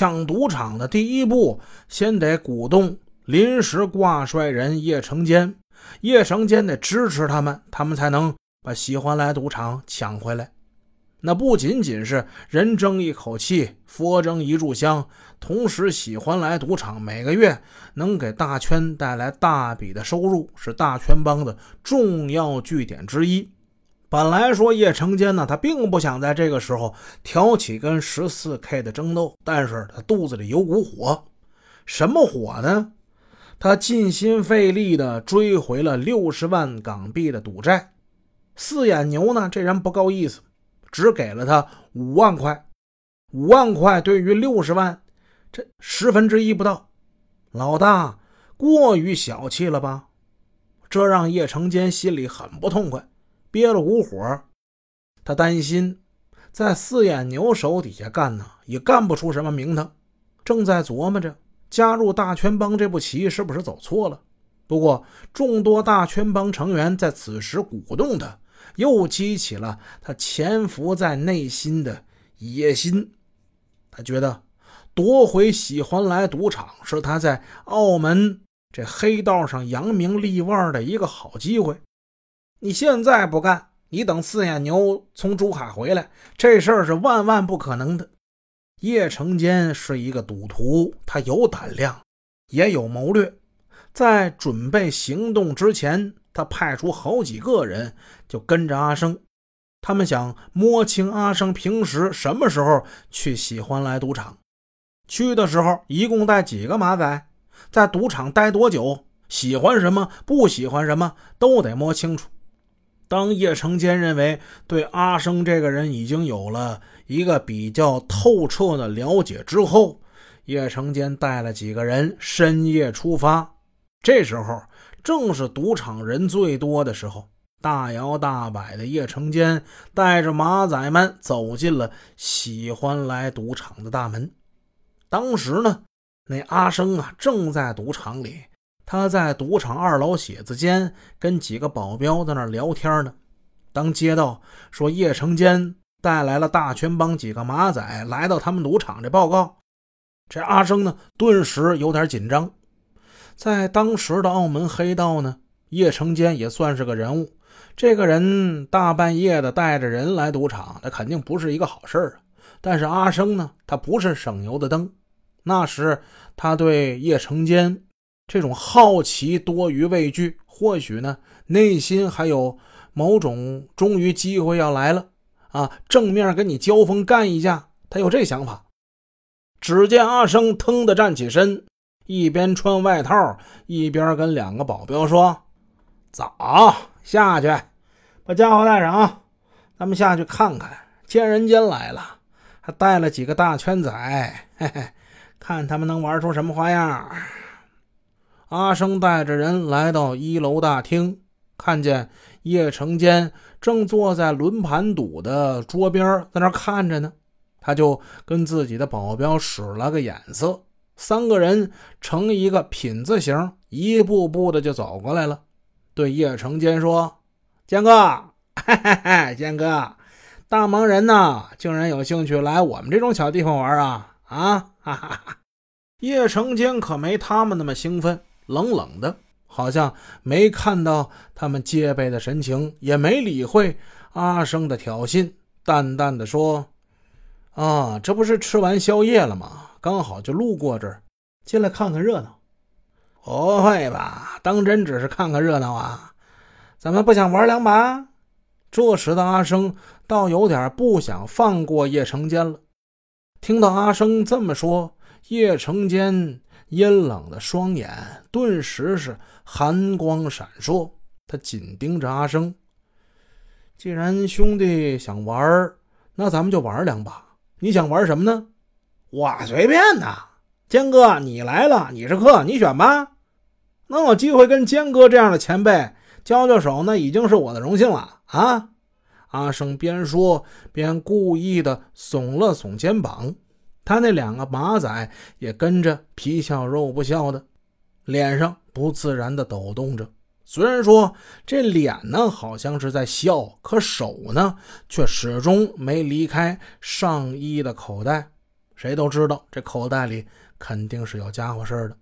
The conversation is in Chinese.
抢赌场的第一步，先得鼓动临时挂帅人叶成坚，叶成坚得支持他们，他们才能把喜欢来赌场抢回来。那不仅仅是人争一口气，佛争一炷香，同时喜欢来赌场每个月能给大圈带来大笔的收入，是大圈帮的重要据点之一。本来说叶成坚呢，他并不想在这个时候挑起跟十四 K 的争斗，但是他肚子里有股火，什么火呢？他尽心费力的追回了六十万港币的赌债。四眼牛呢，这人不够意思，只给了他五万块。五万块对于六十万，这十分之一不到。老大过于小气了吧？这让叶成坚心里很不痛快。憋了股火，他担心在四眼牛手底下干呢，也干不出什么名堂。正在琢磨着加入大圈帮这步棋是不是走错了。不过众多大圈帮成员在此时鼓动他，又激起了他潜伏在内心的野心。他觉得夺回喜欢来赌场是他在澳门这黑道上扬名立万的一个好机会。你现在不干，你等四眼牛从珠海回来，这事儿是万万不可能的。叶成坚是一个赌徒，他有胆量，也有谋略。在准备行动之前，他派出好几个人就跟着阿生，他们想摸清阿生平时什么时候去喜欢来赌场，去的时候一共带几个马仔，在赌场待多久，喜欢什么，不喜欢什么，都得摸清楚。当叶成坚认为对阿生这个人已经有了一个比较透彻的了解之后，叶成坚带了几个人深夜出发。这时候正是赌场人最多的时候，大摇大摆的叶成坚带着马仔们走进了喜欢来赌场的大门。当时呢，那阿生啊正在赌场里。他在赌场二楼写字间跟几个保镖在那聊天呢。当接到说叶成坚带来了大圈帮几个马仔来到他们赌场这报告，这阿生呢顿时有点紧张。在当时的澳门黑道呢，叶成坚也算是个人物。这个人大半夜的带着人来赌场，那肯定不是一个好事啊。但是阿生呢，他不是省油的灯。那时他对叶成坚。这种好奇多于畏惧，或许呢，内心还有某种终于机会要来了啊，正面跟你交锋干一架，他有这想法。只见阿生腾的站起身，一边穿外套，一边跟两个保镖说：“走下去，把家伙带上啊，咱们下去看看，见人间来了。”还带了几个大圈仔，嘿嘿，看他们能玩出什么花样。阿生带着人来到一楼大厅，看见叶成坚正坐在轮盘赌的桌边，在那看着呢。他就跟自己的保镖使了个眼色，三个人成一个品字形，一步步的就走过来了。对叶成坚说：“坚哥，嘿嘿嘿，坚哥，大忙人呐，竟然有兴趣来我们这种小地方玩啊？啊，哈哈哈！”叶成坚可没他们那么兴奋。冷冷的，好像没看到他们戒备的神情，也没理会阿生的挑衅，淡淡的说：“啊，这不是吃完宵夜了吗？刚好就路过这儿，进来看看热闹。”不会吧？当真只是看看热闹啊？咱们不想玩两把？这时的阿生倒有点不想放过叶成坚了。听到阿生这么说，叶成坚。阴冷的双眼顿时是寒光闪烁，他紧盯着阿生。既然兄弟想玩，那咱们就玩两把。你想玩什么呢？我随便呐。坚哥，你来了，你是客，你选吧。能有机会跟坚哥这样的前辈交交手，那已经是我的荣幸了啊！阿生边说边故意的耸了耸肩膀。他那两个马仔也跟着皮笑肉不笑的，脸上不自然的抖动着。虽然说这脸呢好像是在笑，可手呢却始终没离开上衣的口袋，谁都知道这口袋里肯定是有家伙事的。